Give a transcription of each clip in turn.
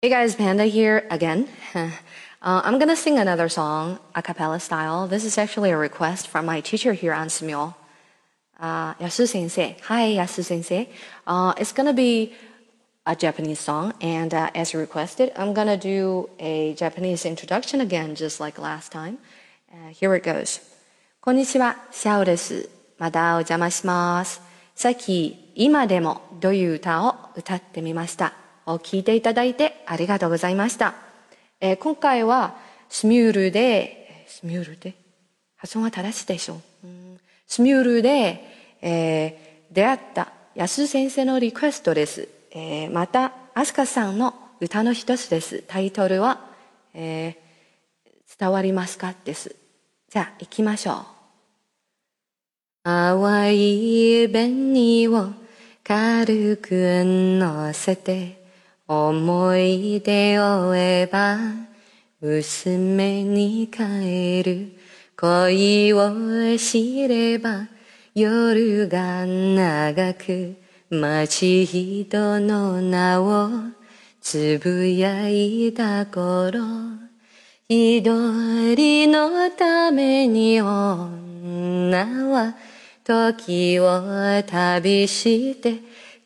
Hey guys, Panda here again. uh, I'm gonna sing another song a cappella style. This is actually a request from my teacher here on Smule. Uh, Yasu sensei. Hi, Yasu sensei. Uh, it's gonna be a Japanese song, and uh, as requested, I'm gonna do a Japanese introduction again, just like last time. Uh, here it goes. こんにちは、シャオです。またお邪魔します。さっき、今でもという歌を歌ってみました。 を聞いていただいてありがとうございました。えー今回はスミュールで、スミュールで？発音は正しいでしょう。うスミュールで、えー出会った安先生のリクエストです。えーまた、アスカさんの歌の一つです。タイトルは、えー伝わりますか？です。じゃあ、行きましょう。淡い紅を軽く乗せて思い出を追えば娘に帰る恋を知れば夜が長く待ち人の名をつぶやいた頃一人のために女は時を旅して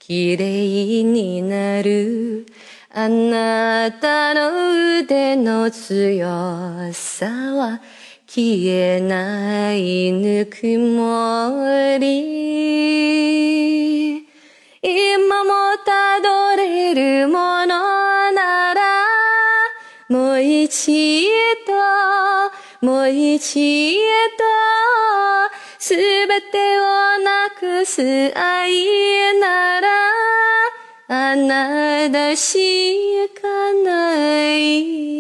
綺麗になる。あなたの腕の強さは消えないぬくもり。今もたどれるものならもう一度、もう一度、すべてをなくす愛、なたしかない。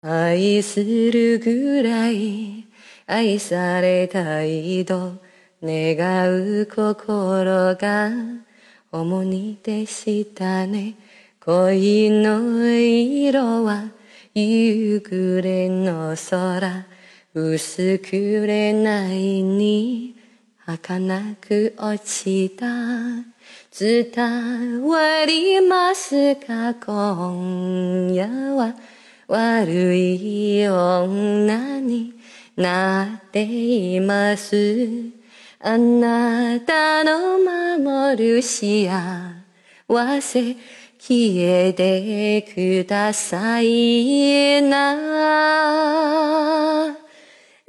愛するぐらい愛されたいと願う心が重荷でしたね恋の色は夕暮れの空薄くれないに儚く落ちた。伝わりますか？今夜は。悪い女になっています。あなたの守る幸せ消えてくださいな。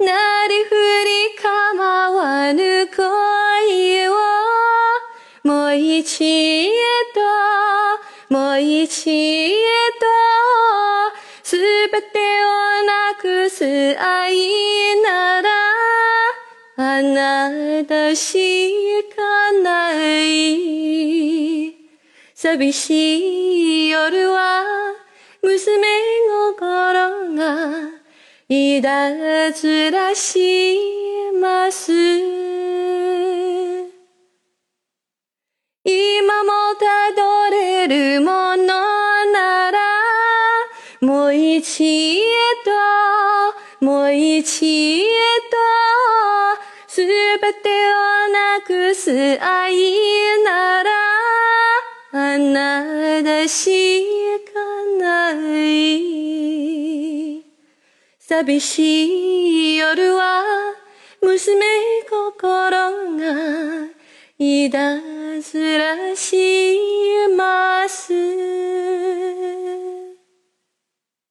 なりふり構わぬ恋を。もう一度もう一度。すべてをなくす愛ならあなたしかない。寂しい夜は娘心がいたずらします。今もたどれるものならもう一度もう一度すべてをなくす愛ならあなたしか寂しい夜は娘心がいたずらします。